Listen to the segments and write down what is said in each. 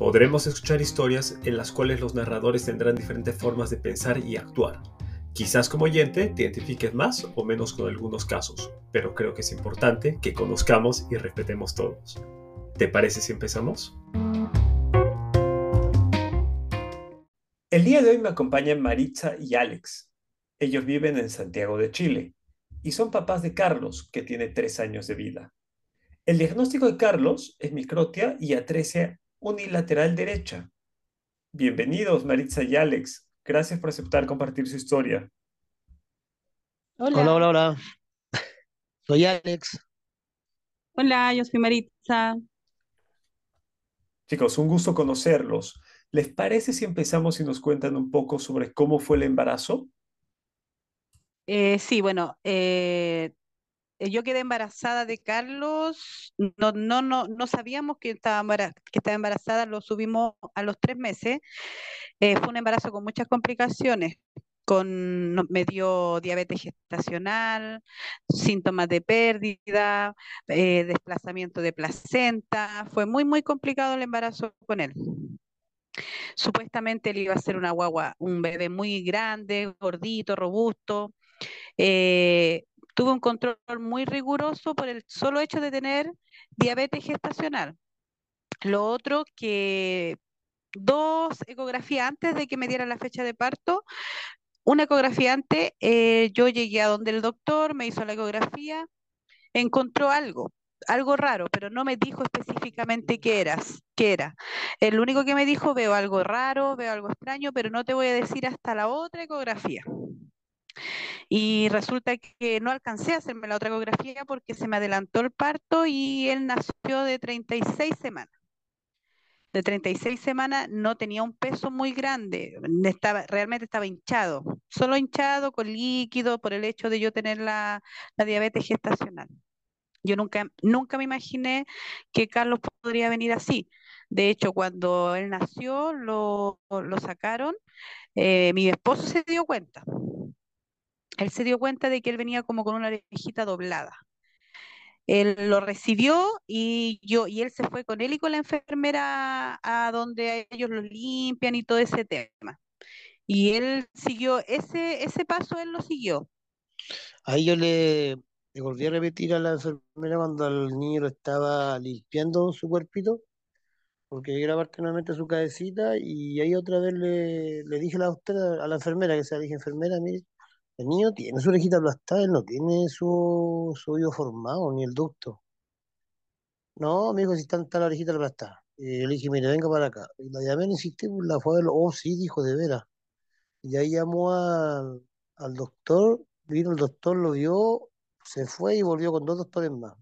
Podremos escuchar historias en las cuales los narradores tendrán diferentes formas de pensar y actuar. Quizás como oyente te identifiques más o menos con algunos casos, pero creo que es importante que conozcamos y respetemos todos. ¿Te parece si empezamos? El día de hoy me acompañan Maritza y Alex. Ellos viven en Santiago de Chile y son papás de Carlos, que tiene tres años de vida. El diagnóstico de Carlos es microtia y atresia unilateral derecha. Bienvenidos, Maritza y Alex. Gracias por aceptar compartir su historia. Hola, hola, hola. hola. Soy Alex. Hola, yo soy Maritza. Chicos, un gusto conocerlos. ¿Les parece si empezamos y nos cuentan un poco sobre cómo fue el embarazo? Eh, sí, bueno, eh, eh, yo quedé embarazada de Carlos, no, no, no, no sabíamos que estaba, embarazada, lo subimos a los tres meses. Eh, fue un embarazo con muchas complicaciones, con, me dio diabetes gestacional, síntomas de pérdida, eh, desplazamiento de placenta, fue muy, muy complicado el embarazo con él. Supuestamente él iba a ser una guagua, un bebé muy grande, gordito, robusto. Eh, tuve un control muy riguroso por el solo hecho de tener diabetes gestacional. Lo otro que dos ecografías antes de que me diera la fecha de parto, una ecografía antes, eh, yo llegué a donde el doctor me hizo la ecografía, encontró algo, algo raro, pero no me dijo específicamente qué, qué era. El único que me dijo, veo algo raro, veo algo extraño, pero no te voy a decir hasta la otra ecografía. Y resulta que no alcancé a hacerme la otra ecografía porque se me adelantó el parto y él nació de 36 semanas. De 36 semanas no tenía un peso muy grande, estaba, realmente estaba hinchado, solo hinchado con líquido por el hecho de yo tener la, diabetes gestacional. Yo nunca, nunca me imaginé que Carlos podría venir así. De hecho, cuando él nació, lo, sacaron, eh, mi esposo se dio cuenta él se dio cuenta de que él venía como con una orejita doblada. Él lo recibió y yo y él se fue con él y con la enfermera a donde ellos lo limpian y todo ese tema. Y él siguió ese ese paso él lo siguió. Ahí yo le, volví a repetir a la enfermera cuando el niño lo estaba limpiando su cuerpito, porque era parte nuevamente su cabecita, y ahí otra vez le, le dije a la a la enfermera, que se le dije, enfermera, mire, el niño tiene su orejita aplastada, él no tiene su, su oído formado, ni el ducto. No, me si está, está la orejita aplastada. Y yo le dije, mire, venga para acá. Y la llamé, insistí, pues, la fue a ver, oh, sí, dijo, de veras. Y ahí llamó al, al doctor, vino el doctor, lo vio, se fue y volvió con dos doctores más.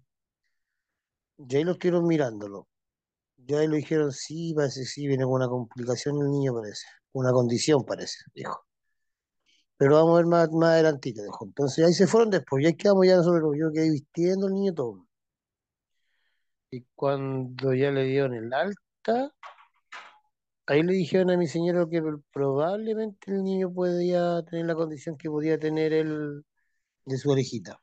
Y ahí lo estuvieron mirándolo. Ya ahí lo dijeron, sí, parece sí, viene con una complicación el niño, parece. Una condición, parece, dijo pero vamos a ver más, más adelantito, dijo. Entonces ahí se fueron después, ya quedamos ya nosotros, yo quedé vistiendo al niño todo. Y cuando ya le dieron el alta, ahí le dijeron a mi señora que probablemente el niño podía tener la condición que podía tener él de su orejita.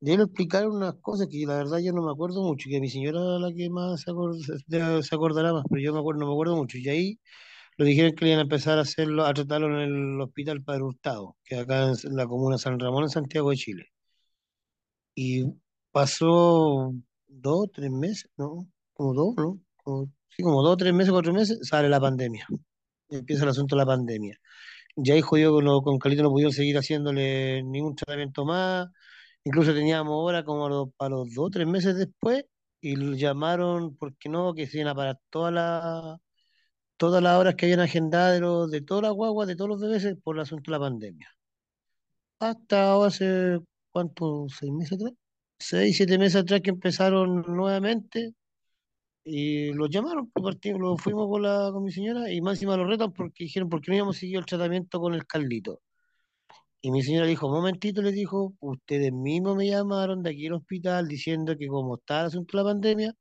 De ahí le explicaron unas cosas que la verdad yo no me acuerdo mucho, que mi señora la que más se, se acordará más, pero yo me acuerdo, no me acuerdo mucho. Y ahí lo dijeron que iban a empezar a hacerlo, a tratarlo en el Hospital Padre Hurtado, que acá en la comuna San Ramón, en Santiago de Chile. Y pasó dos, tres meses, ¿no? Como dos, ¿no? sí, como dos, tres meses, cuatro meses, sale la pandemia. empieza el asunto de la pandemia. Ya hijo yo con, con Calito no pudieron seguir haciéndole ningún tratamiento más. Incluso teníamos hora como para los dos, tres meses después, y lo llamaron, porque no, que se iban a parar toda la todas las horas que habían agendadas de, de todas las guaguas, de todos los bebés, por el asunto de la pandemia. Hasta hace, ¿cuánto? ¿Seis meses atrás? Seis, siete meses atrás que empezaron nuevamente y los llamaron, pues, lo fuimos con, la, con mi señora y más encima los retan porque dijeron, ¿por qué no habíamos seguido el tratamiento con el Carlito? Y mi señora dijo, momentito, le dijo, ustedes mismos me llamaron de aquí al hospital diciendo que como está el asunto de la pandemia,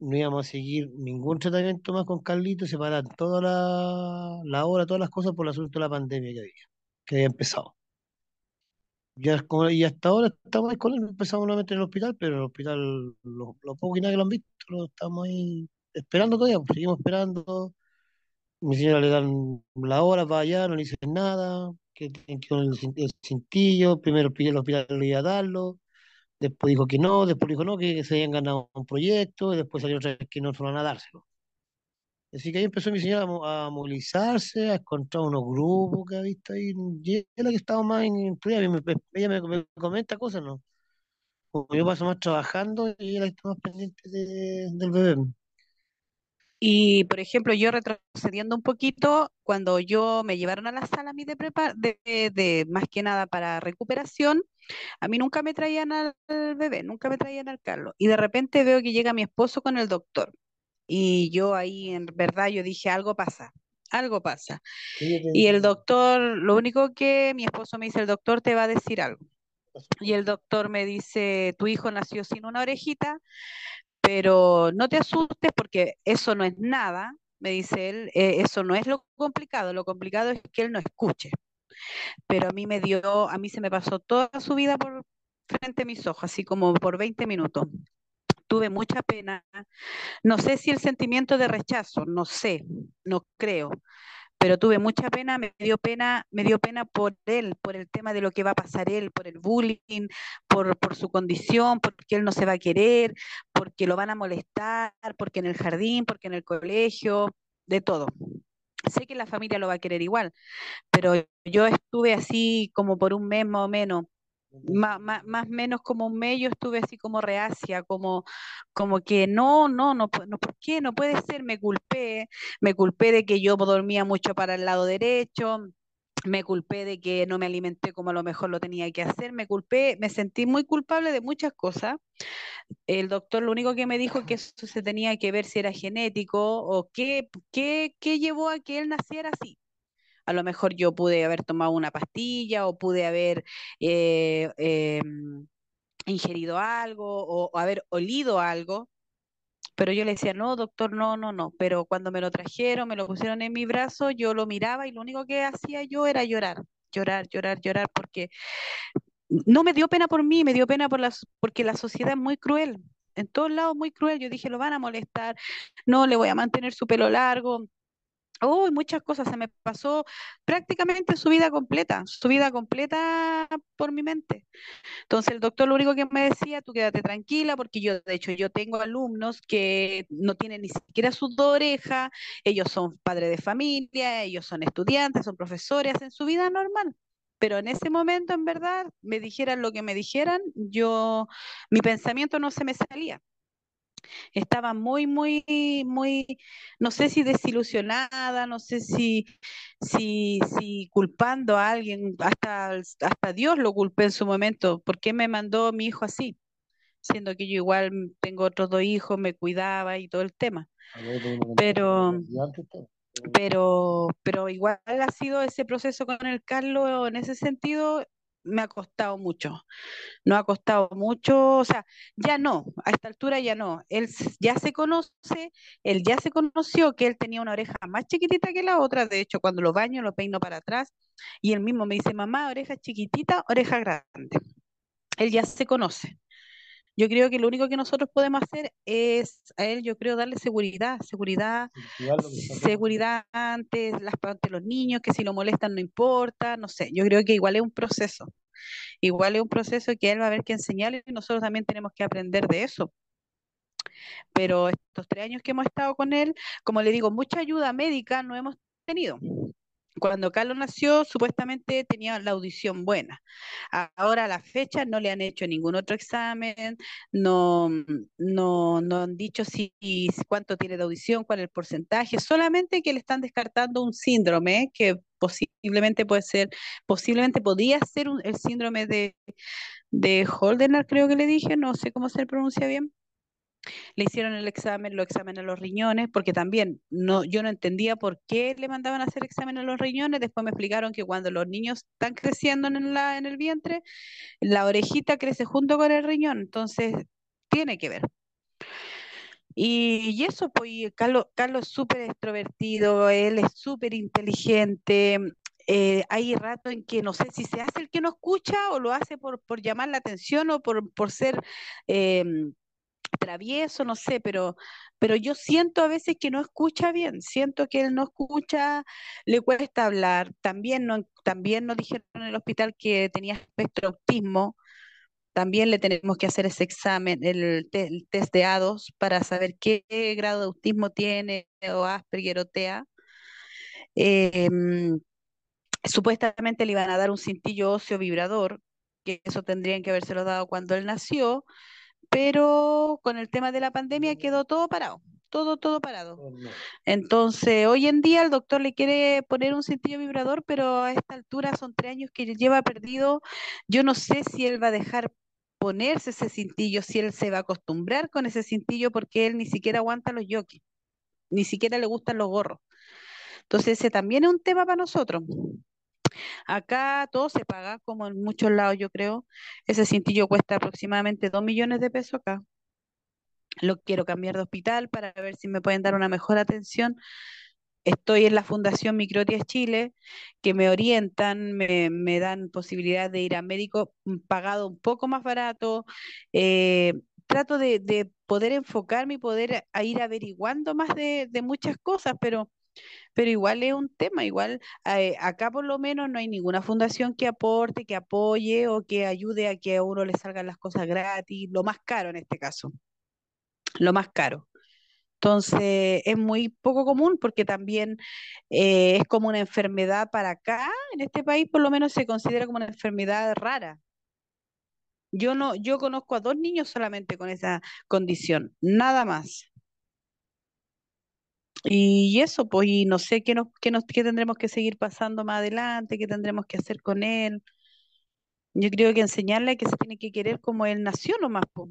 no íbamos a seguir ningún tratamiento más con Carlitos, se paran toda la, la hora, todas las cosas por el asunto de la pandemia que había, que había empezado. Ya, y hasta ahora estamos ahí con él, empezamos nuevamente en el hospital, pero el hospital, lo, lo poco y nada que lo han visto, lo estamos ahí esperando todavía, pues, seguimos esperando. Mi señora le dan la hora para allá, no le dicen nada, que tienen que ir el, el cintillo, primero pidió el hospital iba a darlo, después dijo que no, después dijo no, que se habían ganado un proyecto, y después salió otra vez que no fueron a dárselo. Así que ahí empezó mi señora a, a movilizarse, a encontrar unos grupos que ha visto ahí, y ella que estaba más en, ella me, me, me comenta cosas, ¿no? Como yo paso más trabajando y ella está más pendiente de- del bebé. Y, por ejemplo, yo retrocediendo un poquito, cuando yo me llevaron a la sala a mí de, prepa- de, de- de más que nada para recuperación, a mí nunca me traían al bebé, nunca me traían al Carlos. Y de repente veo que llega mi esposo con el doctor. Y yo ahí, en verdad, yo dije, algo pasa, algo pasa. Y el doctor, lo único que mi esposo me dice, el doctor te va a decir algo. Y el doctor me dice, tu hijo nació sin una orejita, pero no te asustes porque eso no es nada, me dice él, eh, eso no es lo complicado, lo complicado es que él no escuche. Pero a mí me dio, a mí se me pasó toda su vida por frente a mis ojos, así como por 20 minutos. Tuve mucha pena. No sé si el sentimiento de rechazo, no sé, no creo, pero tuve mucha pena, me dio pena, me dio pena por él, por el tema de lo que va a pasar él, por el bullying, por, por su condición, porque él no se va a querer, porque lo van a molestar, porque en el jardín, porque en el colegio, de todo. Sé que la familia lo va a querer igual, pero yo estuve así como por un mes más o menos, más, más, más menos como un mes, yo estuve así como reacia, como, como que no, no, no, no, ¿por qué? No puede ser, me culpé, me culpé de que yo dormía mucho para el lado derecho, me culpé de que no me alimenté como a lo mejor lo tenía que hacer, me culpé, me sentí muy culpable de muchas cosas. El doctor lo único que me dijo que eso se tenía que ver si era genético o qué, qué, qué llevó a que él naciera así. A lo mejor yo pude haber tomado una pastilla o pude haber eh, em, ingerido algo o, haber olido algo, pero yo le decía, no, doctor, no, no, no. Pero cuando me lo trajeron, me lo pusieron en mi brazo, yo lo miraba y lo único que hacía yo era llorar, llorar, llorar, llorar, porque no me dio pena por mí, me dio pena por porque la sociedad es muy cruel. En todos lados muy cruel. Yo dije, lo van a molestar, no le voy a mantener su pelo largo, Uy, muchas cosas, se me pasó prácticamente su vida completa, su vida completa por mi mente. Entonces el doctor lo único que me decía, tú quédate tranquila, porque yo, de hecho, yo tengo alumnos que no tienen ni siquiera sus dos orejas, ellos son padres de familia, ellos son estudiantes, son profesores, hacen su vida normal. Pero en ese momento, en verdad, me dijeran lo que me dijeran, yo, mi pensamiento no se me salía. Estaba muy, muy, muy, no sé si desilusionada, no sé si, si, si culpando a alguien, hasta, hasta Dios lo culpé en su momento. ¿Por qué me mandó mi hijo así? Siendo que yo igual tengo otros dos hijos, me cuidaba y todo el tema. Pero, pero, pero igual ha sido ese proceso con el Carlos, en ese sentido, me ha costado mucho. No ha costado mucho, o sea, ya no, a esta altura ya no. Él ya se conoce, él ya se conoció que él tenía una oreja más chiquitita que la otra. De hecho, cuando lo baño, lo peino para atrás y él mismo me dice, mamá, oreja chiquitita, oreja grande. Él ya se conoce. Yo creo que lo único que nosotros podemos hacer es a él, yo creo, darle seguridad, seguridad, seguridad ante, las, ante los niños, que si lo molestan no importa, no sé. Yo creo que igual es un proceso. Igual es un proceso que él va a haber que enseñarle y nosotros también tenemos que aprender de eso. Pero estos tres años que hemos estado con él, como le digo, mucha ayuda médica no hemos tenido. Cuando Carlos nació, supuestamente tenía la audición buena. Ahora a la fecha no le han hecho ningún otro examen, no, no, no han dicho si, cuánto tiene de audición, cuál es el porcentaje, solamente que le están descartando un síndrome que posiblemente puede ser, posiblemente podría ser un- el síndrome de, de Holdener, creo que le dije, no sé cómo se pronuncia bien. Le hicieron el examen, los exámenes a los riñones, porque también no, yo no entendía por qué le mandaban a hacer exámenes a los riñones. Después me explicaron que cuando los niños están creciendo en, la, en el vientre, la orejita crece junto con el riñón, entonces tiene que ver. Y, eso, pues Carlos, Carlos es súper extrovertido, él es súper inteligente. Eh, hay rato en que no sé si se hace el que no escucha o lo hace por, por llamar la atención o por, por ser em, travieso, no sé, pero, pero yo siento a veces que no escucha bien, siento que él no escucha, le cuesta hablar. También, no, también nos dijeron en el hospital que tenía espectro autismo, también le tenemos que hacer ese examen, el, test de A2 para saber qué grado de autismo tiene o Asperger o TEA. Em, supuestamente le iban a dar un cintillo óseo vibrador, que eso tendrían que habérselo dado cuando él nació, pero con el tema de la pandemia quedó todo parado, todo, todo parado. Entonces, hoy en día el doctor le quiere poner un cintillo vibrador, pero a esta altura son tres años que lleva perdido. Yo no sé si él va a dejar ponerse ese cintillo, si él se va a acostumbrar con ese cintillo, porque él ni siquiera aguanta los jockeys, ni siquiera le gustan los gorros. Entonces, ese también es un tema para nosotros. Acá todo se paga, como en muchos lados, yo creo. Ese cintillo cuesta aproximadamente 2 millones de pesos acá. Lo quiero cambiar de hospital para ver si me pueden dar una mejor atención. Estoy en la Fundación Microtias Chile, que me orientan, me, dan posibilidad de ir a médico pagado un poco más barato. Eh, trato de, poder enfocarme y poder ir averiguando más de, de muchas cosas, pero pero igual es un tema, igual eh, acá por lo menos no hay ninguna fundación que aporte, que apoye o que ayude a que a uno le salgan las cosas gratis, lo más caro en este caso, lo más caro. Entonces es muy poco común porque también eh, es como una enfermedad para acá, en este país por lo menos se considera como una enfermedad rara. Yo no, yo conozco a dos niños solamente con esa condición, nada más. Y eso, pues, y no sé qué, nos, qué, nos, qué tendremos que seguir pasando más adelante, qué tendremos que hacer con él. Yo creo que enseñarle que se tiene que querer como él nació nomás, pues,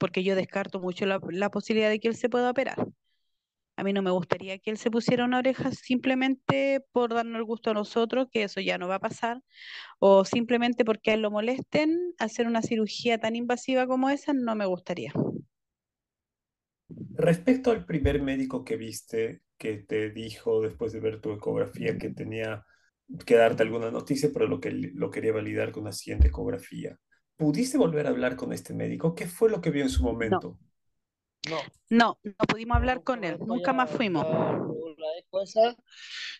porque yo descarto mucho la, la posibilidad de que él se pueda operar. A mí no me gustaría que él se pusiera una oreja simplemente por darnos el gusto a nosotros, que eso ya no va a pasar, o simplemente porque a él lo molesten, hacer una cirugía tan invasiva como esa, no me gustaría. Respecto al primer médico que viste, que te dijo después de ver tu ecografía que tenía que darte alguna noticia, pero lo, que, lo quería validar con la siguiente ecografía, ¿pudiste volver a hablar con este médico? ¿Qué fue lo que vio en su momento? No, no, no, pudimos hablar con él, nunca más fuimos.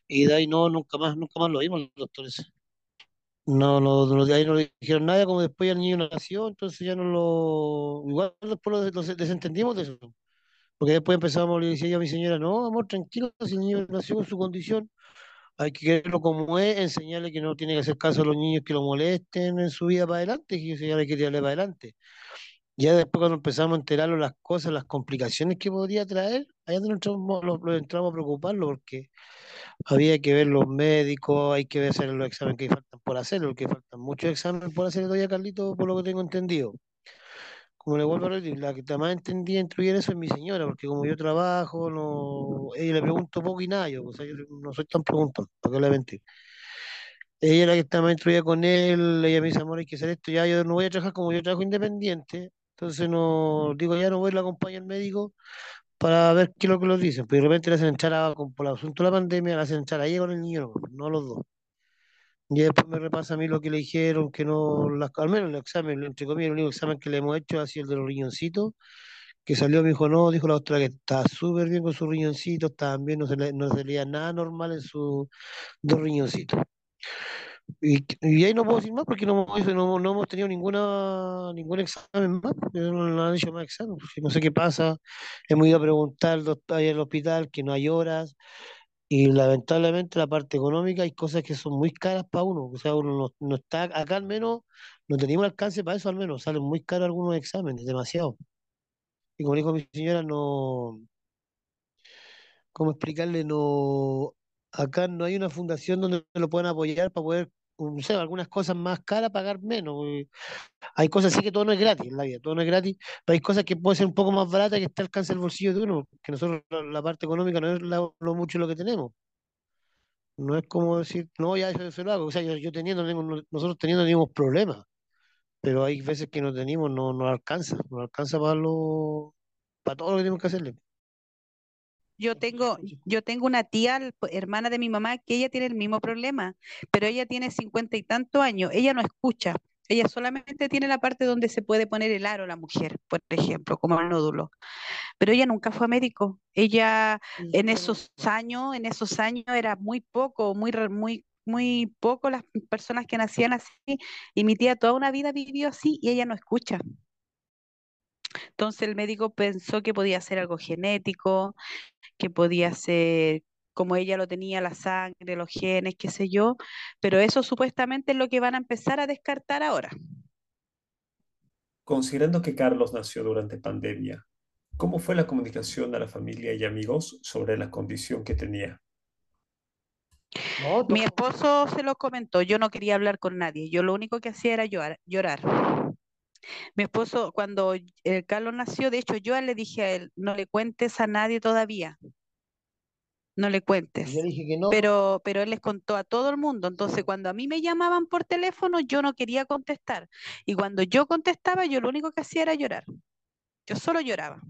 y de ahí no, nunca más, nunca más lo vimos los doctores. No, no, de ahí no le dijeron nada, como después el niño nació, entonces ya no lo, igual después lo desentendimos de eso. Porque después empezamos, le decía yo a mi señora, no, amor, tranquilo, si el niño nació con su condición, hay que quererlo como es, enseñarle que no tiene que hacer caso a los niños que lo molesten en su vida para adelante, que yo hay que tirarle para adelante. Ya después cuando empezamos a enterarlo las cosas, las complicaciones que podría traer, donde entramos, lo, entramos a preocuparlo porque había que ver los médicos, hay que ver hacer los exámenes que faltan por hacer, porque faltan muchos exámenes por hacer todavía, Carlito, por lo que tengo entendido como le vuelvo a repetir, la que más entendía instruir eso es mi señora, porque como yo trabajo, no, ella le pregunto poco y nada, yo, o yo no soy tan preguntón, para qué le mentir. Ella es la que está más instruida con él, ella me dice, amor, hay que hacer esto, ya yo no voy a trabajar como yo trabajo independiente, entonces no, digo, ya no voy a la acompañar al médico para ver qué es lo que los dicen, pero de repente le hacen echar a, por el asunto de la pandemia, le hacen echar a ella con el niño, no, los dos. Y después me repasa a mí lo que le dijeron, que no, las, al menos el examen, entre comillas, el único examen que le hemos hecho ha sido el de los riñoncitos, que salió, me dijo, no, dijo la doctora que está súper bien con sus riñoncitos, bien, no se, no leía nada normal en sus dos riñoncitos. Y, y, ahí no puedo decir más porque no, no, no hemos tenido ninguna ningún examen más, no, no han hecho más examen, no sé qué pasa, hemos ido a preguntar al doctor ahí al hospital que no hay horas, y lamentablemente la parte económica hay cosas que son muy caras para uno. O sea, uno no, está, acá al menos, no tenemos alcance para eso al menos. Salen muy caros algunos exámenes, demasiado. Y como dijo mi señora, no, ¿cómo explicarle? No, acá no hay una fundación donde lo puedan apoyar para poder no sé, algunas cosas más caras, pagar menos. Hay cosas así que todo no es gratis en la vida, todo no es gratis, pero hay cosas que pueden ser un poco más baratas que está al alcance del bolsillo de uno, que nosotros la, parte económica no es lo mucho lo que tenemos. No es como decir, no, ya eso, eso lo hago. O sea, yo, yo teniendo, nosotros teniendo tenemos problemas, pero hay veces que no tenemos, no no alcanza, no alcanza para lo, para todo lo que tenemos que hacerle. Yo tengo, yo tengo una tía, hermana de mi mamá, que ella tiene el mismo problema, pero ella tiene cincuenta y tantos años, ella no escucha, ella solamente tiene la parte donde se puede poner el aro la mujer, por ejemplo, como el nódulo, pero ella nunca fue médico, ella en esos años, en esos años era muy poco, muy, muy, muy poco las personas que nacían así, y mi tía toda una vida vivió así y ella no escucha. Entonces el médico pensó que podía ser algo genético que podía ser como ella lo tenía, la sangre, los genes, qué sé yo, pero eso supuestamente es lo que van a empezar a descartar ahora. Considerando que Carlos nació durante pandemia, ¿cómo fue la comunicación a la familia y amigos sobre la condición que tenía? Mi esposo se lo comentó, yo no quería hablar con nadie, yo lo único que hacía era llorar. llorar. Mi esposo, cuando el Carlos nació, de hecho, yo le dije a él, no le cuentes a nadie todavía, no le y yo cuentes. dije que no, Pero, pero él les contó a todo el mundo. Entonces, cuando a mí me llamaban por teléfono, yo no quería contestar. Y cuando yo contestaba, yo lo único que hacía era llorar. Yo solo lloraba,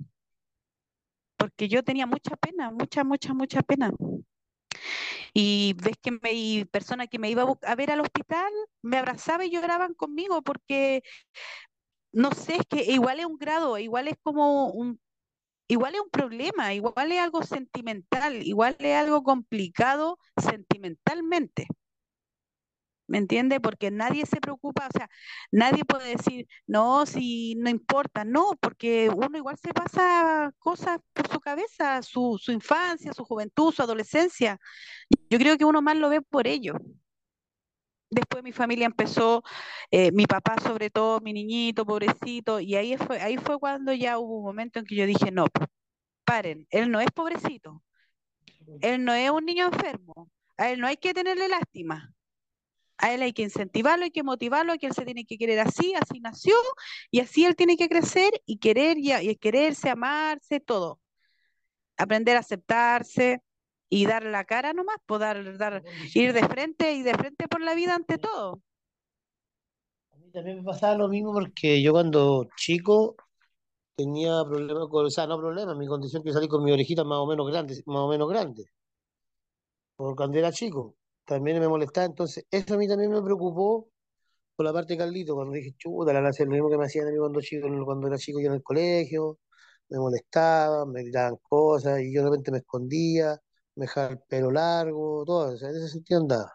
porque yo tenía mucha pena, mucha, mucha, mucha pena. Y ves que me, y personas que me iba a, a ver al hospital me abrazaban y lloraban conmigo, porque no sé, es que igual es un grado, igual es como un, igual es un problema, igual es algo sentimental, igual es algo complicado sentimentalmente. ¿Me entiende? Porque nadie se preocupa, o sea, nadie puede decir, no, si no importa, no, porque uno igual se pasa cosas por su cabeza, su, su infancia, su juventud, su adolescencia. Yo creo que uno más lo ve por ello. Después mi familia empezó, eh, mi papá sobre todo, mi niñito, pobrecito, y ahí fue, ahí fue cuando ya hubo un momento en que yo dije, no, paren, él no es pobrecito, él no es un niño enfermo, a él no hay que tenerle lástima. A él hay que incentivarlo, hay que motivarlo, que él se tiene que querer así, así nació, y así él tiene que crecer y querer y, y quererse, amarse, todo. Aprender a aceptarse y dar la cara nomás, poder dar, ir de frente y de frente por la vida ante todo. A mí también me pasaba lo mismo porque yo cuando chico tenía problemas con, o sea, no problemas, mi condición que salí con mi orejita más o menos grande, más o menos grande, por cuando era chico. También me molestaba, entonces eso a mí también me preocupó por la parte de Carlito, cuando dije, chuta, la hacer lo mismo que me hacían a mí cuando, chico, cuando era chico yo en el colegio, me molestaban, me gritaban cosas y yo de repente me escondía, me dejaba el pelo largo, todo, o sea, en ese sentido andaba.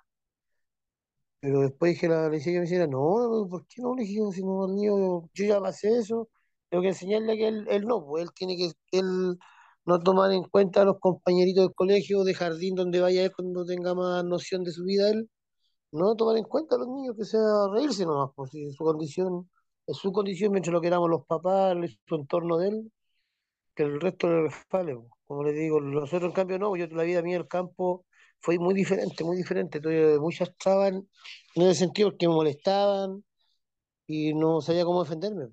Pero después dije, la, le dije que me hiciera, no, ¿por qué no? Le dije, si niño, yo ya pasé eso, tengo que enseñarle que él, él no, pues él tiene que, él no tomar en cuenta a los compañeritos del colegio, de jardín, donde vaya él cuando tenga más noción de su vida, él, no tomar en cuenta a los niños, que sea reírse nomás, pues si su condición, es su condición, mientras lo queramos los papás, su entorno de él, que el resto le resbale, pues. Como les digo, nosotros en cambio no, yo la vida mía en el campo fue muy diferente, muy diferente, tuve muchas trabas en ese sentido porque me molestaban y no sabía cómo defenderme,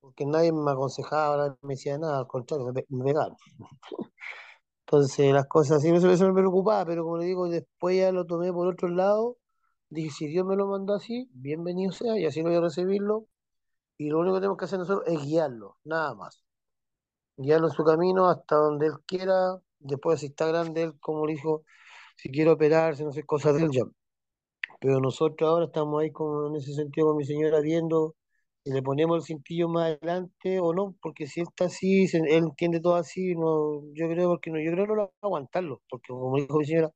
porque nadie me aconsejaba, me decía nada, al contrario, me, me pegaban. Entonces las cosas así, eso, eso me preocupaba, pero como le digo, después ya lo tomé por otro lado, dije, si Dios me lo mandó así, bienvenido sea, y así lo voy a recibirlo, y lo único que tenemos que hacer nosotros es guiarlo, nada más. Guiarlo en su camino hasta donde él quiera, después si está grande él, como le dijo, si quiere operarse, no sé, cosas de él ya. Pero nosotros ahora estamos ahí como en ese sentido con mi señora viendo si le ponemos el cintillo más adelante o no, porque si él está así, él entiende todo así, no, yo creo porque no, yo creo no lo va a aguantarlo, porque como dijo mi señora,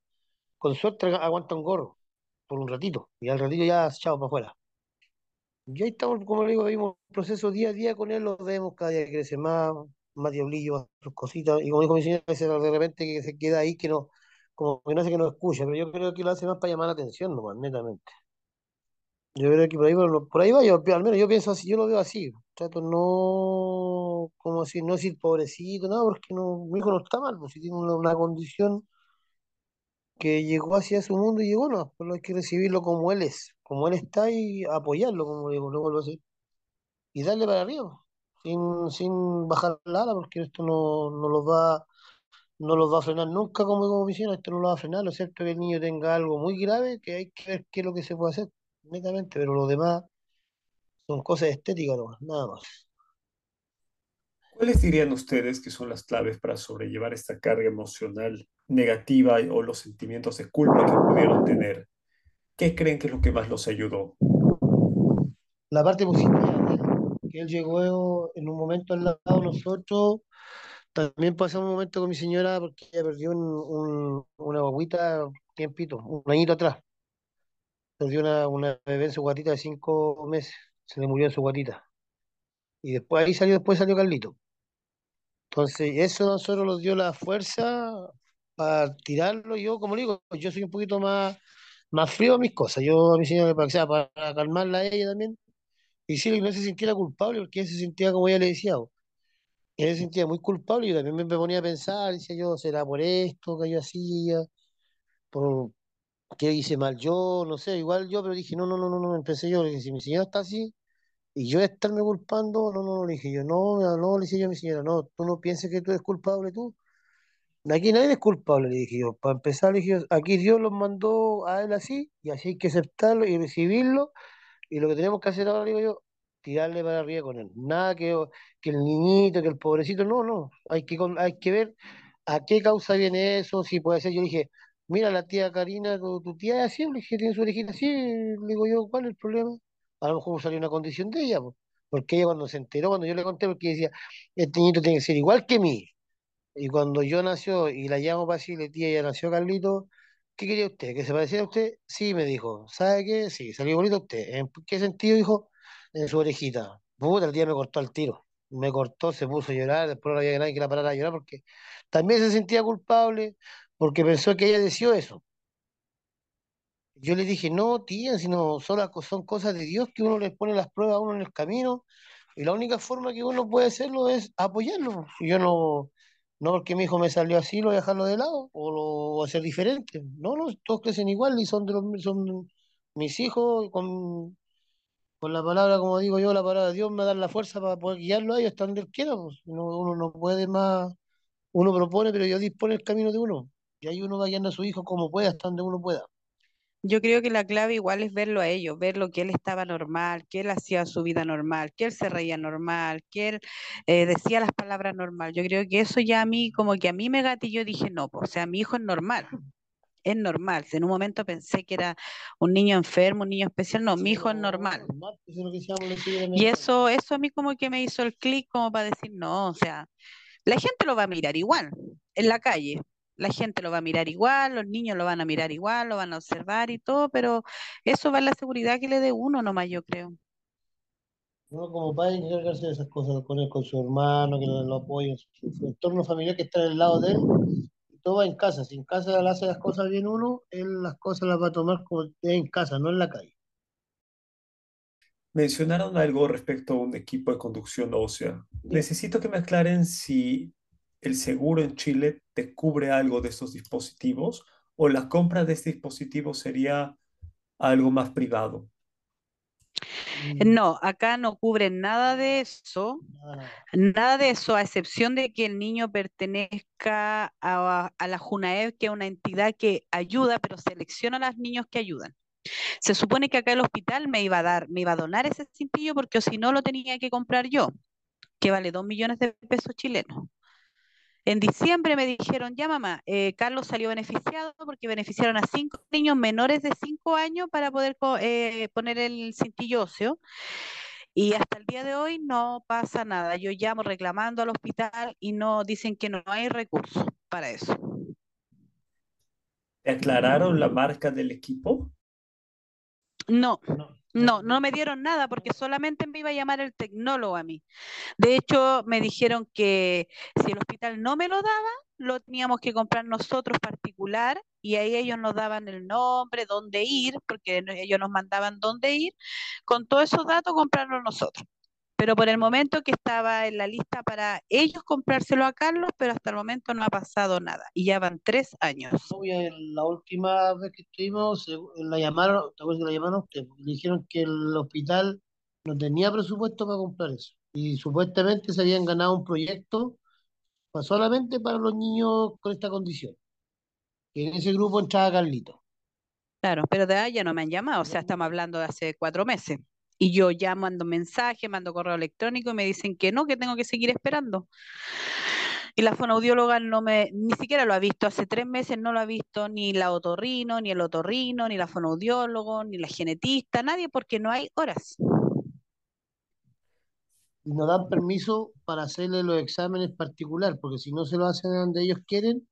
con suerte aguanta un gorro por un ratito, y al ratito ya chao para afuera. Y ahí estamos, como le digo, vimos un proceso día a día con él, lo vemos cada día crece más, más diablillo, más sus cositas, y como dijo mi señora, de repente que se queda ahí, que no, como que no hace que no escucha, pero yo creo que lo hace más para llamar la atención, nomás, netamente. Yo creo que por ahí, lo- por ahí va, yo, al menos yo pienso así, yo lo veo así. Trato no, como decir, no decir pobrecito, nada, porque no, mi hijo no está mal, pues si tiene una, una condición que llegó hacia su mundo y llegó, no, solo hay que recibirlo como él es, como él está y apoyarlo, como digo, lo vuelvo a decir, y darle para arriba, sin, sin bajar la ala, porque esto no, no los va, no los va a frenar nunca como, como misión, esto no lo va a frenar, lo cierto es que el niño tenga algo muy grave, que hay que ver qué es lo que se puede hacer, netamente, pero lo demás son cosas estéticas nomás, nada más. ¿Cuáles dirían ustedes que son las claves para sobrellevar esta carga emocional negativa o los sentimientos de culpa que pudieron tener? ¿Qué creen que es lo que más los ayudó? La parte positiva él, llegó en un momento al lado de nosotros, también pasó un momento con mi señora porque ella perdió un, un- una guaguita tiempito, un añito atrás, perdió una, bebé en su guatita de cinco meses, se le murió en su guatita. Y después ahí salió, después salió Carlito. Entonces, eso a nosotros nos dio la fuerza para tirarlo. Yo, como digo, yo soy un poquito más, más frío a mis cosas. Yo a mi señora, para, para calmarla a ella también. Y que no se sintiera culpable, porque ella se sentía, como ella le decía, bo, ella se sentía muy culpable y yo también me ponía a pensar, decía yo, ¿será por esto que yo hacía? ¿Por qué hice mal yo? No sé, igual yo, pero dije, no, no, no, no, no, empecé yo, dije, si mi señora está así, y yo estarme culpando, no, no, no, le dije yo, no, no, le dije yo a mi señora, no, tú no pienses que tú eres culpable tú. Aquí nadie es culpable, le dije yo. Para empezar, le dije yo, aquí Dios los mandó a él así, y así hay que aceptarlo y recibirlo. Y lo que tenemos que hacer ahora, digo yo, tirarle para arriba con él. Nada que, que el niñito, que el pobrecito, no, no. Hay que, hay que ver a qué causa viene eso, si puede ser. Yo dije, mira, la tía Karina, tu, tía es así, le dije, tiene su orejita así. Le digo yo, ¿cuál es el problema? A lo mejor salió una condición de ella, po. Porque ella cuando se enteró, cuando yo le conté, porque decía, este niñito tiene que ser igual que mí. Y cuando yo nació y la llamo para decirle, tía, ya nació Carlito, ¿qué quería usted? ¿Que se pareciera a usted? Sí, me dijo. ¿Sabe qué? Sí, salió bonito usted. ¿En qué sentido, dijo? En su orejita. Puta, el día me cortó al tiro. Me cortó, se puso a llorar, después no había nadie que la parara a llorar porque también se sentía culpable porque pensó que ella deseó eso. Yo le dije, no, tía, sino son, las son cosas de Dios que uno les pone las pruebas a uno en el camino y la única forma que uno puede hacerlo es apoyarlo. Yo no, no porque mi hijo me salió así, lo voy a dejarlo de lado o lo voy a hacer diferente. No, no, todos crecen igual y son, de los, son mis hijos con, con la palabra, como digo yo, la palabra de Dios me da la fuerza para poder guiarlo a ellos hasta donde Él quiera. pues. Uno, no puede más, uno propone, pero Dios dispone el camino de uno. Y ahí uno va guiando a su hijo como pueda, hasta donde uno pueda. Yo creo que la clave igual es verlo a ellos, verlo que él estaba normal, que él hacía su vida normal, que él se reía normal, que él eh, decía las palabras normal. Yo creo que eso ya a mí, como que a mí me gatilló, dije, no, pues, o sea, mi hijo es normal, es normal. En un momento pensé que era un niño enfermo, un niño especial, no, mi hijo es no, normal. eso es lo Y eso, eso a mí como que me hizo el clic como para decir, no, o sea, la gente lo va a mirar igual en la calle. La gente lo va a mirar igual, los niños lo van a mirar igual, lo van a observar y todo, pero eso va en la seguridad que le dé uno nomás, yo creo. Uno como padre tiene que encargarse de esas cosas, con él, con su hermano, que lo, lo apoye, su, su entorno familiar que está al lado de él, y todo va en casa. Si en casa le hace las cosas bien uno, él las cosas las va a tomar como en casa, no en la calle. Mencionaron algo respecto a un equipo de conducción ósea. Necesito que me aclaren si el seguro en Chile te cubre algo de estos dispositivos o la compra de este dispositivo sería algo más privado. Mm, No, acá no cubren nada de eso, nada, nada. de eso, a excepción de que el niño pertenezca a, a la JUNAEB, que es una entidad que ayuda, pero selecciona a los niños que ayudan. Se supone que acá el hospital me iba a dar, me iba a donar ese cintillo porque o si no lo tenía que comprar yo, que vale dos millones de pesos chilenos. En diciembre me dijeron, ya mamá, eh, Carlos salió beneficiado porque beneficiaron a cinco niños menores de cinco años para poder eh, poner el cintillo óseo. Y hasta el día de hoy no pasa nada. Yo llamo reclamando al hospital y no dicen que no hay recursos para eso. ¿Te aclararon la marca del equipo? No, No, no, no me dieron nada porque solamente me iba a llamar el tecnólogo a mí. De hecho, me dijeron que si el hospital no me lo daba, lo teníamos que comprar nosotros particular y ahí ellos nos daban el nombre, dónde ir, porque ellos nos mandaban dónde ir. Con todos esos datos, comprarlo nosotros. Pero por el momento que estaba en la lista para ellos comprárselo a Carlos, pero hasta el momento no ha pasado nada y ya van tres años. la última vez que estuvimos, la llamaron, ¿te acuerdas que la llamaron? Le dijeron que el hospital no tenía presupuesto para comprar eso y supuestamente se habían ganado un proyecto solamente para los niños con esta condición. Y en ese grupo entraba Carlito. Claro, pero de ahí ya no me han llamado, o sea, estamos hablando de hace cuatro meses. Y yo ya mando mensaje, mando correo electrónico y me dicen que no, que tengo que seguir esperando. Y la fonoaudióloga no me, ni siquiera lo ha visto, hace tres meses no lo ha visto ni la otorrino, ni el otorrino, ni la fonoaudiólogo, ni la genetista, nadie, porque no hay horas. Y no dan permiso para hacerle los exámenes particular, porque si no se lo hacen donde ellos quieren,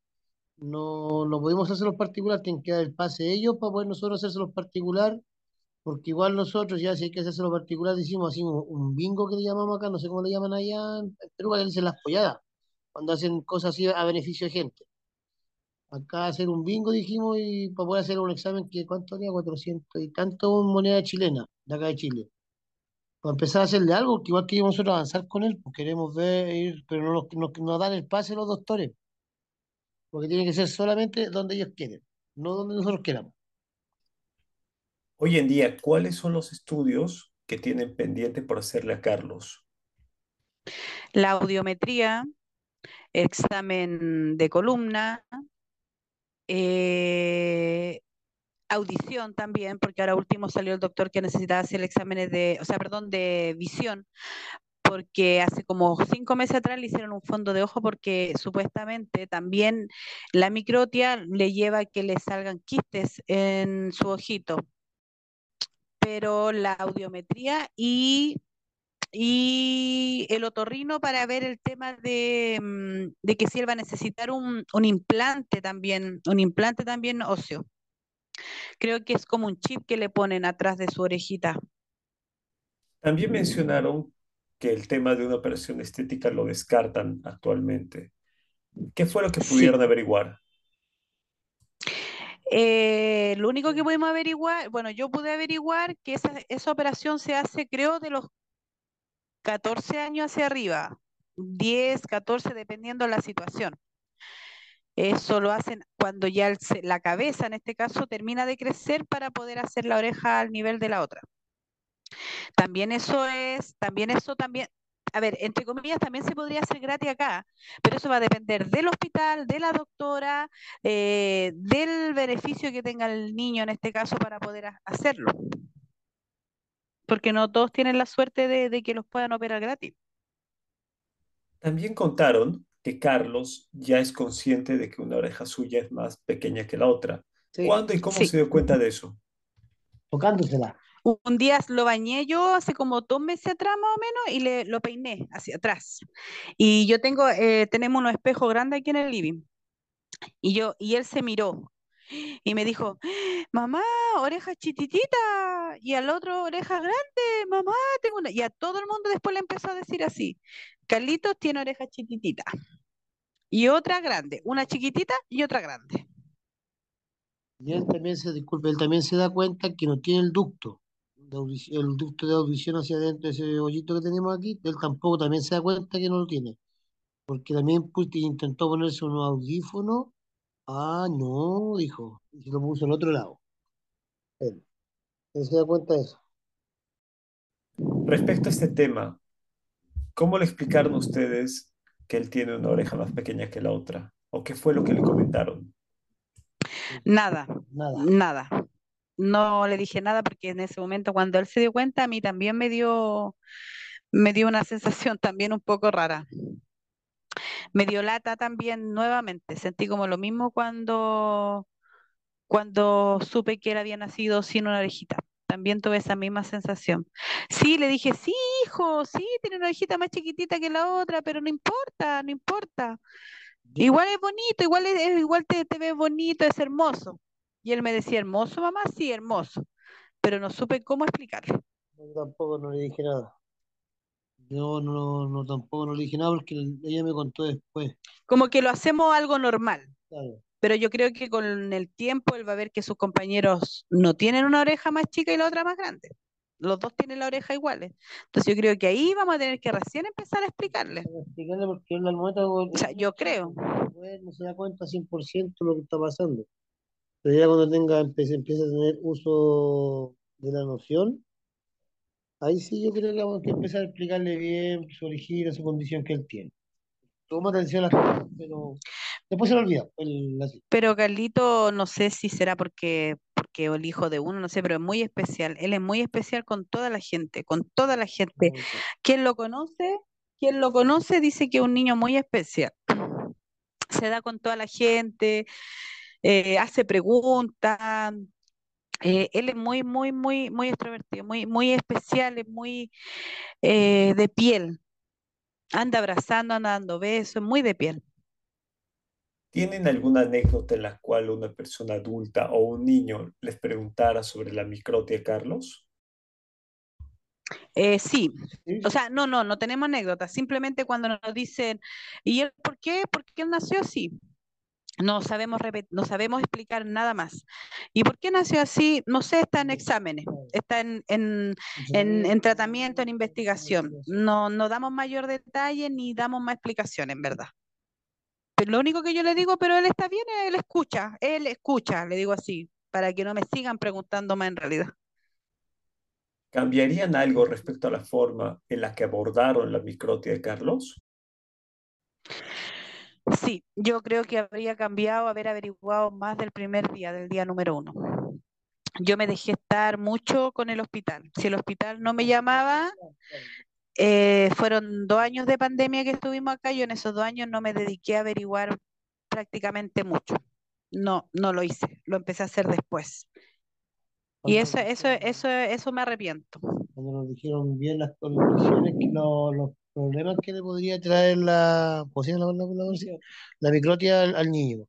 no, no podemos hacer los particular, tienen que dar el pase ellos para poder nosotros hacerse los particular porque igual nosotros ya si hay que hacerse lo particular, decimos así un, bingo que le llamamos acá, no sé cómo le llaman allá en Perú, le dicen las polladas, cuando hacen cosas así a beneficio de gente. Acá hacer un bingo dijimos y para poder hacer un examen que cuánto haría 400 y tanto moneda chilena de acá de Chile. Para empezar a hacerle algo, que igual que nosotros avanzar con él, pues queremos ver, pero no nos, nos dan el pase los doctores, porque tiene que ser solamente donde ellos quieren, no donde nosotros queramos. Hoy en día, ¿cuáles son los estudios que tienen pendiente por hacerle a Carlos? La audiometría, examen de columna, eh, audición también, porque ahora último salió el doctor que necesitaba hacer exámenes de, o sea, perdón, de visión, porque hace como cinco meses atrás le hicieron un fondo de ojo porque supuestamente también la microtia le lleva a que le salgan quistes en su ojito pero la audiometría y, y el otorrino para ver el tema de, mm, que si él va a necesitar un, implante también, un implante también óseo. Creo que es como un chip que le ponen atrás de su orejita. También mencionaron que el tema de una operación estética lo descartan actualmente. ¿Qué fue lo que pudieron averiguar? Eh, lo único que pudimos averiguar, bueno, yo pude averiguar que esa, esa operación se hace, creo, de los 14 años hacia arriba, 10, 14, dependiendo de la situación. Eso lo hacen cuando ya la cabeza, en este caso, termina de crecer para poder hacer la oreja al nivel de la otra. También eso es, también eso también, a ver, entre comillas, también se podría hacer gratis acá, pero eso va a depender del hospital, de la doctora, eh, del beneficio que tenga el niño en este caso para poder hacerlo. Porque no todos tienen la suerte de, que los puedan operar gratis. También contaron que Carlos ya es consciente de que una oreja suya es más pequeña que la otra. ¿Cuándo y cómo se dio cuenta de eso? Tocándosela. Un día lo bañé yo hace como dos meses atrás más o menos y le, lo peiné hacia atrás. Y yo tengo, eh, tenemos unos espejos grandes aquí en el living. Y yo, y él se miró y me dijo, mamá, oreja chititita, y al otro oreja grande, mamá, tengo una. Y a todo el mundo después le empezó a decir así, Carlitos tiene oreja chititita. Y otra grande, una chiquitita y otra grande. Y él también se, disculpe, él también se da cuenta que no tiene el ducto el ducto de audición hacia adentro, ese hoyito que tenemos aquí, él tampoco también se da cuenta que no lo tiene. Porque también pues, intentó ponerse un audífono. Ah, no, dijo. Y se lo puso al otro lado. Él. Él se da cuenta de eso. Respecto a este tema, ¿cómo le explicaron ustedes que él tiene una oreja más pequeña que la otra? ¿O qué fue lo que le comentaron? Nada, nada. Nada no le dije nada porque en ese momento cuando él se dio cuenta, a mí también me dio, me dio una sensación también un poco rara. Me dio lata también nuevamente. Sentí como lo mismo cuando, cuando supe que él había nacido sin una orejita. También tuve esa misma sensación. Sí, le dije, sí, hijo, sí, tiene una orejita más chiquitita que la otra, pero no importa, no importa. Igual es bonito, igual es, igual te, te ves bonito, es hermoso. Y él me decía, hermoso, mamá, sí, hermoso. Pero no supe cómo explicarlo. Yo tampoco no le dije nada. Yo no, no, tampoco no le dije nada porque ella me contó después. Como que lo hacemos algo normal. Pero yo creo que con el tiempo él va a ver que sus compañeros no tienen una oreja más chica y la otra más grande. los dos tienen la oreja iguales. Entonces yo creo que ahí vamos a tener que recién empezar a explicarle. Explicarle porque al momento O sea, yo creo. no se da cuenta 100% lo que está pasando. Pero ya cuando tenga, empiece, empiece a tener uso de la noción, ahí sí yo creo que vamos a empezar a explicarle bien su origen, su condición que él tiene. Toma atención a las cosas, pero después se lo olvida. él así. Pero Carlito, no sé si será porque, porque el hijo de uno, no sé, pero es muy especial. Él es muy especial con toda la gente, con toda la gente. Quien lo conoce, quien lo conoce dice que es un niño muy especial. Se da con toda la gente, eh, hace preguntas. eh, él es muy, muy, muy, muy extrovertido, muy, muy especial, es muy eh, de piel. Anda abrazando, anda dando besos, muy de piel. ¿Tienen alguna anécdota en la cual una persona adulta o un niño les preguntara sobre la microtia, Carlos? Eh, sí, ¿Sí? o sea, no, no, no tenemos anécdotas. Simplemente cuando nos dicen, ¿y él por qué? ¿Por qué él nació así? No sabemos no sabemos explicar nada más. ¿Y por qué nació así? No sé, está en exámenes, está en, en, en, en tratamiento, en investigación. No, no damos mayor detalle ni damos más explicación, en verdad. Pero lo único que yo le digo, pero él está bien, él escucha, él escucha, le digo así, para que no me sigan preguntando más en realidad. ¿Cambiarían algo respecto a la forma en la que abordaron la microtia de Carlos? Sí, yo creo que habría cambiado haber averiguado más del primer día, del día número uno. Yo me dejé estar mucho con el hospital. Si el hospital no me llamaba, eh, fueron dos años de pandemia que estuvimos acá, yo en esos dos años no me dediqué a averiguar prácticamente mucho. No, no lo hice, lo empecé a hacer después. Y eso, eso, eso, eso me arrepiento. Cuando nos dijeron bien las condiciones, que lo- los problemas que le podría traer la, ¿cómo se llama la, la- la- microtia al, al niño.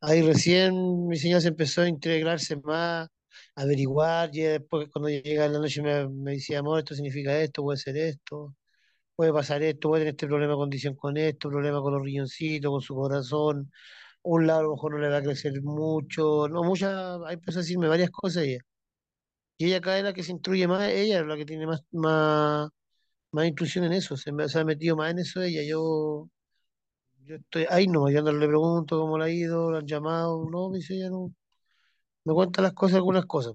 Ahí recién mi señora se empezó a integrarse más, a averiguar, y después cuando llega la noche me, me decía, amor, esto significa esto, puede ser esto, puede pasar esto, puede tener este problema de condición con esto, problema con los riñoncitos, con su corazón, un lado a lo mejor no le va a crecer mucho, no, muchas, ahí empezó a decirme varias cosas ella. Y ella acá es la que se instruye más, ella es la que tiene más, más, más instrucción en eso, se, ha metido más en eso ella, yo, yo estoy ahí no, yo no le pregunto cómo le ha ido, la han llamado, no, me dice ella no, me cuenta las cosas, algunas cosas.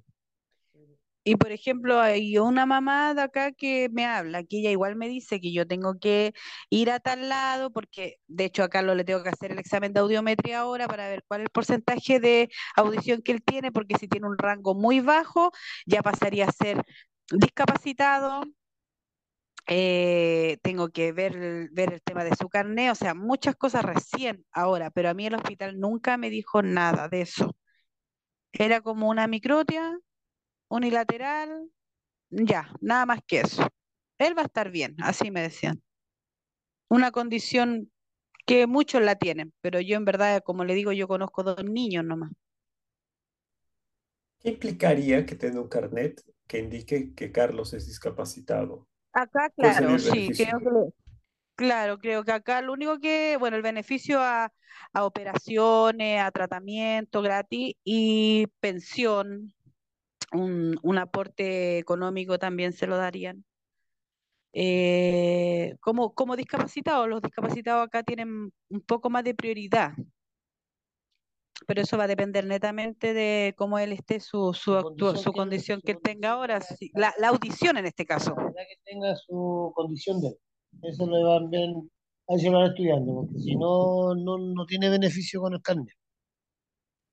Y por ejemplo, hay una mamá de acá que me habla, que ella igual me dice que yo tengo que ir a tal lado, porque de hecho a Carlos le tengo que hacer el examen de audiometría ahora para ver cuál es el porcentaje de audición que él tiene, porque si tiene un rango muy bajo, ya pasaría a ser discapacitado. Eh, tengo que ver, ver el tema de su carné, o sea, muchas cosas recién ahora, pero a mí el hospital nunca me dijo nada de eso. Era como una microtia unilateral, ya, nada más que eso. Él va a estar bien, así me decían. Una condición que muchos la tienen, pero yo en verdad, como le digo, yo conozco dos niños nomás. ¿Qué implicaría que tenga un carnet que indique que Carlos es discapacitado? Acá, ¿Cuál sería claro, sí, creo que claro, creo que acá lo único que, bueno, el beneficio a, a operaciones, a tratamiento gratis y pensión, un, un aporte económico también se lo darían. Eh, como, como discapacitados, los discapacitados acá tienen un poco más de prioridad, pero eso va a depender netamente de cómo él esté, su, su, Su actua- condición su que- condición que él tenga ahora, sí, la, la audición en este caso. La que tenga su condición de él. Eso lo van bien, ahí se lo van estudiando, porque si no, no, no tiene beneficio con el carnet.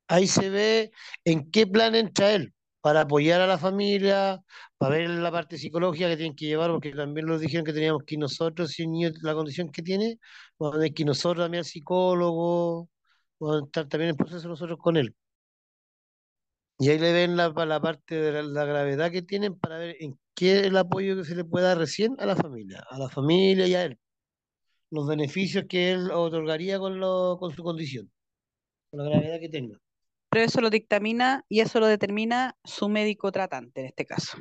Ahí se ve en qué plan entra él, para apoyar a la familia, para ver la parte psicológica que tienen que llevar, porque también nos dijeron que teníamos que ir nosotros, si el niño, la condición que tiene, vamos a tener que ir nosotros también al psicólogo, vamos a estar también en proceso nosotros con él. Y ahí le ven la, la parte de la, la gravedad que tienen para ver en qué el apoyo que se le puede dar recién a la familia, a la familia y a él. Los beneficios que él otorgaría con, lo, con su condición, con la gravedad que tenga. Pero eso lo dictamina y eso lo determina su médico tratante en este caso.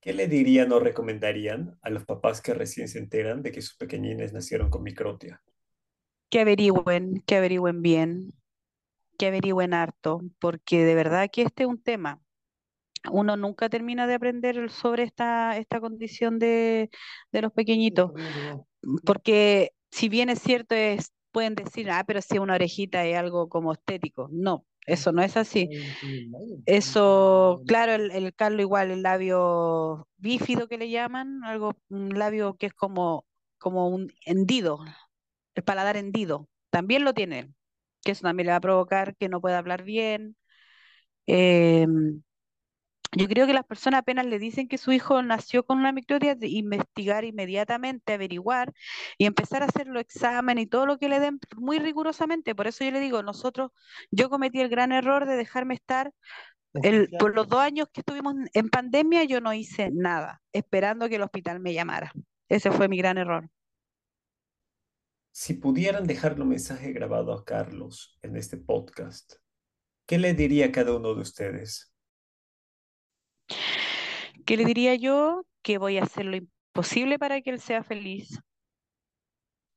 ¿Qué le dirían o recomendarían a los papás que recién se enteran de que sus pequeñines nacieron con microtia? Que averigüen, que averigüen bien, que averigüen harto, porque de verdad que este es un tema. uno nunca termina de aprender sobre esta, esta condición de, de los pequeñitos, porque si bien es cierto, es, pueden decir, ah, pero si una orejita es algo como estético. No, eso no es así. Eso, claro, el, el Carlos igual, el labio bífido que le llaman, algo, un labio que es como, como un hendido, el paladar hendido, también lo tiene, que eso también le va a provocar que no pueda hablar bien. Em, yo creo que las personas apenas le dicen que su hijo nació con una microtia, de investigar inmediatamente, averiguar y empezar a hacer los exámenes y todo lo que le den muy rigurosamente. Por eso yo le digo, nosotros, yo cometí el gran error de dejarme estar. El, por los dos años que estuvimos en pandemia, yo no hice nada, esperando que el hospital me llamara. Ese fue mi gran error. Si pudieran dejarle un mensaje grabado a Carlos en este podcast, ¿qué le diría a cada uno de ustedes? ¿Qué le diría yo? Que voy a hacer lo imposible para que él sea feliz,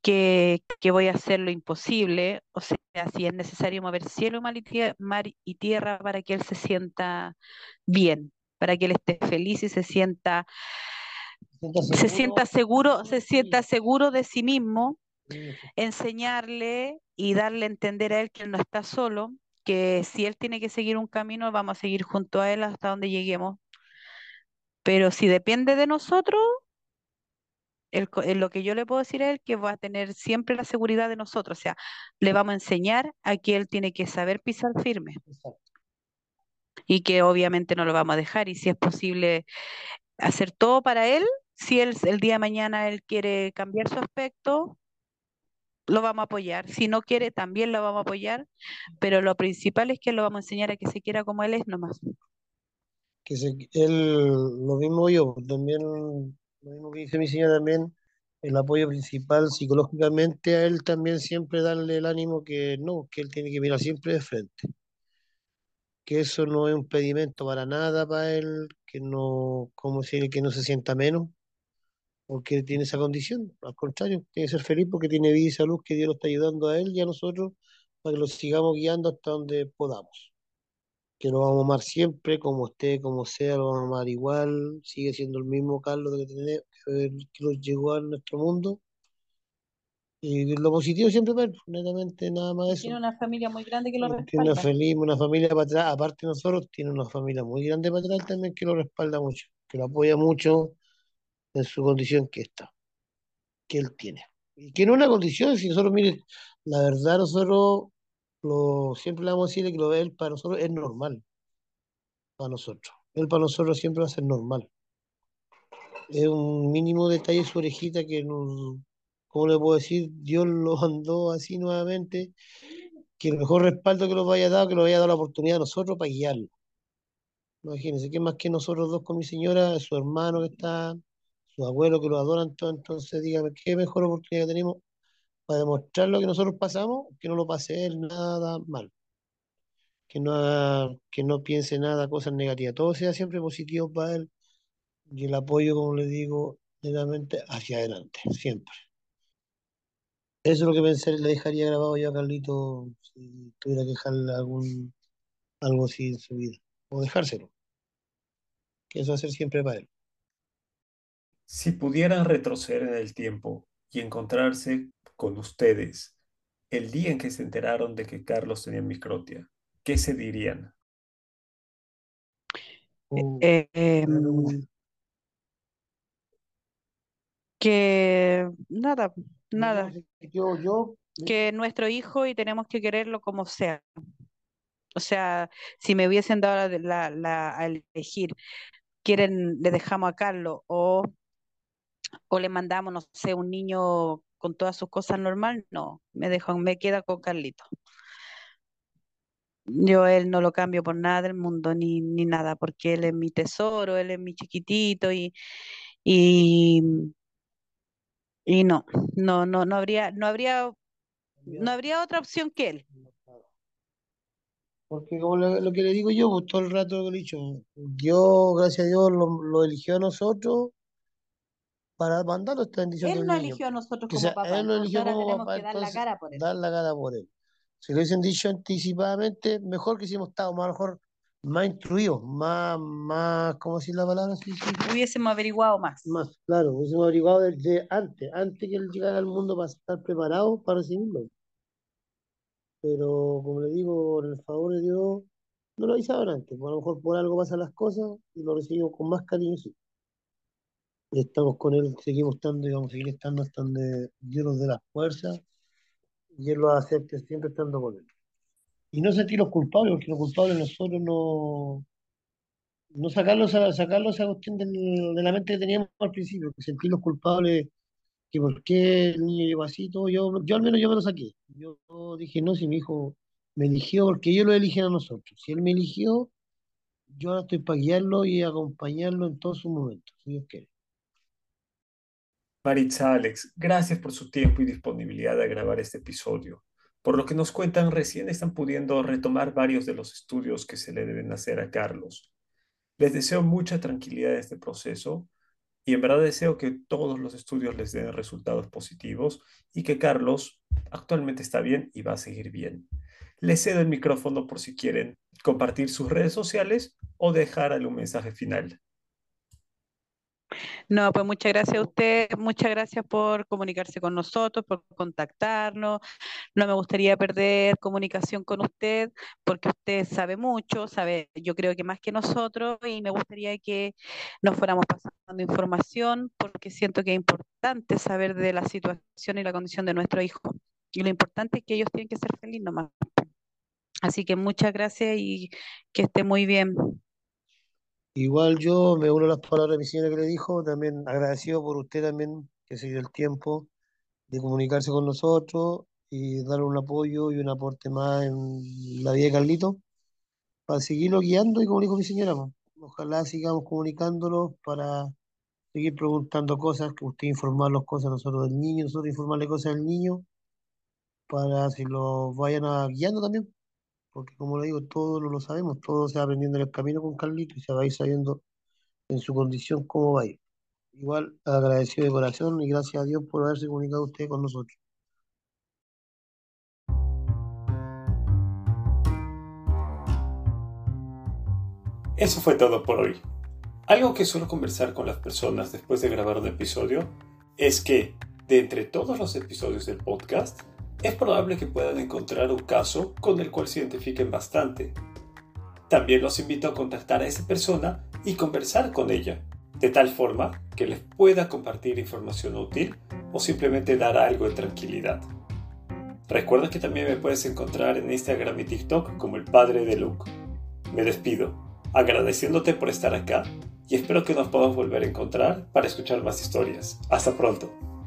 que, que voy a hacer lo imposible, o sea, si es necesario mover cielo, mar y, tierra, mar y tierra para que él se sienta bien, para que él esté feliz y se sienta, se sienta seguro, se sienta seguro de sí mismo, enseñarle y darle a entender a él que él no está solo, que si él tiene que seguir un camino, vamos a seguir junto a él hasta donde lleguemos, pero si depende de nosotros, el, lo que yo le puedo decir a él que va a tener siempre la seguridad de nosotros. O sea, le vamos a enseñar a que él tiene que saber pisar firme. Y que obviamente no lo vamos a dejar. Y si es posible hacer todo para él, si él, el día de mañana él quiere cambiar su aspecto, lo vamos a apoyar. Si no quiere, también lo vamos a apoyar. Pero lo principal es que lo vamos a enseñar a que se quiera como él es nomás que se, lo mismo yo, también, lo mismo que dice mi señora también, el apoyo principal psicológicamente a él también siempre darle el ánimo que no, que él tiene que mirar siempre de frente, que eso no es un pedimento para nada para él, que no, como si que no se sienta menos, porque tiene esa condición, al contrario, tiene que ser feliz porque tiene vida y salud, que Dios lo está ayudando a él y a nosotros para que lo sigamos guiando hasta donde podamos que lo vamos a amar siempre, como esté, como sea, lo vamos a amar igual, sigue siendo el mismo Carlos que, tiene, que, llegó a nuestro mundo. Y lo positivo siempre para netamente nada más eso. Tiene una familia muy grande que lo respalda. Tiene una, feliz, una familia para atrás, aparte de nosotros, tiene una familia muy grande para atrás también que lo respalda mucho, que lo apoya mucho en su condición que está, que él tiene. Y que es una condición, si nosotros, mire, la verdad nosotros lo, siempre le vamos a decir que lo de él para nosotros es normal. Para nosotros. Él para nosotros siempre va a ser normal. Es un mínimo detalle su orejita que nos, ¿cómo le puedo decir? Dios lo mandó así nuevamente, que el mejor respaldo que nos vaya dado, que nos haya dado la oportunidad a nosotros para guiarlo. Imagínense, que más que nosotros dos con mi señora, su hermano que está, su abuelo que lo adoran todo, entonces dígame, qué mejor oportunidad tenemos para demostrar lo que nosotros pasamos, que no lo pase él nada mal. Que no, que no piense nada, cosas negativas. Todo sea siempre positivo para él y el apoyo, como le digo, realmente hacia adelante, siempre. Eso es lo que pensé, le dejaría grabado yo a Carlito si tuviera que dejarle algún, algo así en su vida. O dejárselo. Que eso va a ser siempre para él. Si pudieran retroceder en el tiempo y encontrarse con ustedes el día en que se enteraron de que Carlos tenía microtia, ¿qué se dirían? Eh, em, que nada, nada. Yo, yo, que nuestro hijo y tenemos que quererlo como sea. O sea, si me hubiesen dado la, la, a elegir, quieren, le dejamos a Carlos o, o le mandamos, no sé, un niño con todas sus cosas normal, no, me dejo, me queda con Carlito. Yo él no lo cambio por nada del mundo, ni, ni nada, porque él es mi tesoro, él es mi chiquitito y, y, y no, no, no, no habría, no habría, no habría otra opción que él. Porque como lo, que le digo yo, pues, todo el rato que he dicho, Dios, gracias a Dios, lo, lo eligió a nosotros para mandar esta bendición Él no eligió a nosotros como papá. Él lo eligió como tenemos papá, que dar la cara por él. Dar la cara por él. Si lo hubiesen dicho anticipadamente, mejor que si hemos estado, más mejor más instruidos, más, más, ¿cómo decir la palabra? Sí, sí, Hubiésemos averiguado más. Más, claro, hubiésemos averiguado desde antes, antes que él llegara al mundo para estar preparado para recibirlo. Pero como le digo, por el favor de Dios, no lo avisaban antes, pues a lo mejor por algo pasan las cosas y lo recibimos con más cariño. sí. Estamos con él, seguimos estando y vamos a seguir estando hasta donde Dios nos dé las fuerzas y él lo acepte siempre estando con él. Y no sentirlos culpables, porque los culpables nosotros no, no sacarlos, a- sacarlos esa cuestión de la mente que teníamos al principio, que sentirlos culpables, que por qué el niño llegó así, todo, yo, yo al menos yo me lo saqué. Yo dije, no, si mi hijo me eligió, porque ellos lo eligen a nosotros. Si él me eligió, yo ahora estoy para guiarlo y acompañarlo en todos sus momentos, si Dios quiere. Maritza Alex, gracias por su tiempo y disponibilidad de grabar este episodio. Por lo que nos cuentan, recién están pudiendo retomar varios de los estudios que se le deben hacer a Carlos. Les deseo mucha tranquilidad en este proceso y en verdad deseo que todos los estudios les den resultados positivos y que Carlos actualmente está bien y va a seguir bien. Les cedo el micrófono por si quieren compartir sus redes sociales o dejar un mensaje final. No, pues muchas gracias a usted, muchas gracias por comunicarse con nosotros, por contactarnos. No me gustaría perder comunicación con usted porque usted sabe mucho, sabe, yo creo que más que nosotros y me gustaría que nos fuéramos pasando información porque siento que es importante saber de la situación y la condición de nuestro hijo. Y lo importante es que ellos tienen que ser felices nomás. Así que muchas gracias y que esté muy bien. Igual yo me uno a las palabras de mi señora que le dijo, también agradecido por usted también que se dio el tiempo de comunicarse con nosotros y dar un apoyo y un aporte más en la vida de Carlito para seguirlo guiando y como dijo mi señora, ojalá sigamos comunicándolos para seguir preguntando cosas, que usted informarlos cosas nosotros del niño, nosotros informarle cosas del niño para si lo vayan a guiando también, porque como le digo, todo no lo sabemos, todo se va aprendiendo en el camino con Carlito y se va a ir sabiendo en su condición cómo va a ir. Igual agradecido de corazón y gracias a Dios por haberse comunicado usted con nosotros. Eso fue todo por hoy. Algo que suelo conversar con las personas después de grabar un episodio es que, de entre todos los episodios del podcast, es probable que puedan encontrar un caso con el cual se identifiquen bastante. También los invito a contactar a esa persona y conversar con ella, de tal forma que les pueda compartir información útil o simplemente dar algo de tranquilidad. Recuerda que también me puedes encontrar en Instagram y TikTok como el padre de Luke. Me despido, agradeciéndote por estar acá y espero que nos podamos volver a encontrar para escuchar más historias. Hasta pronto.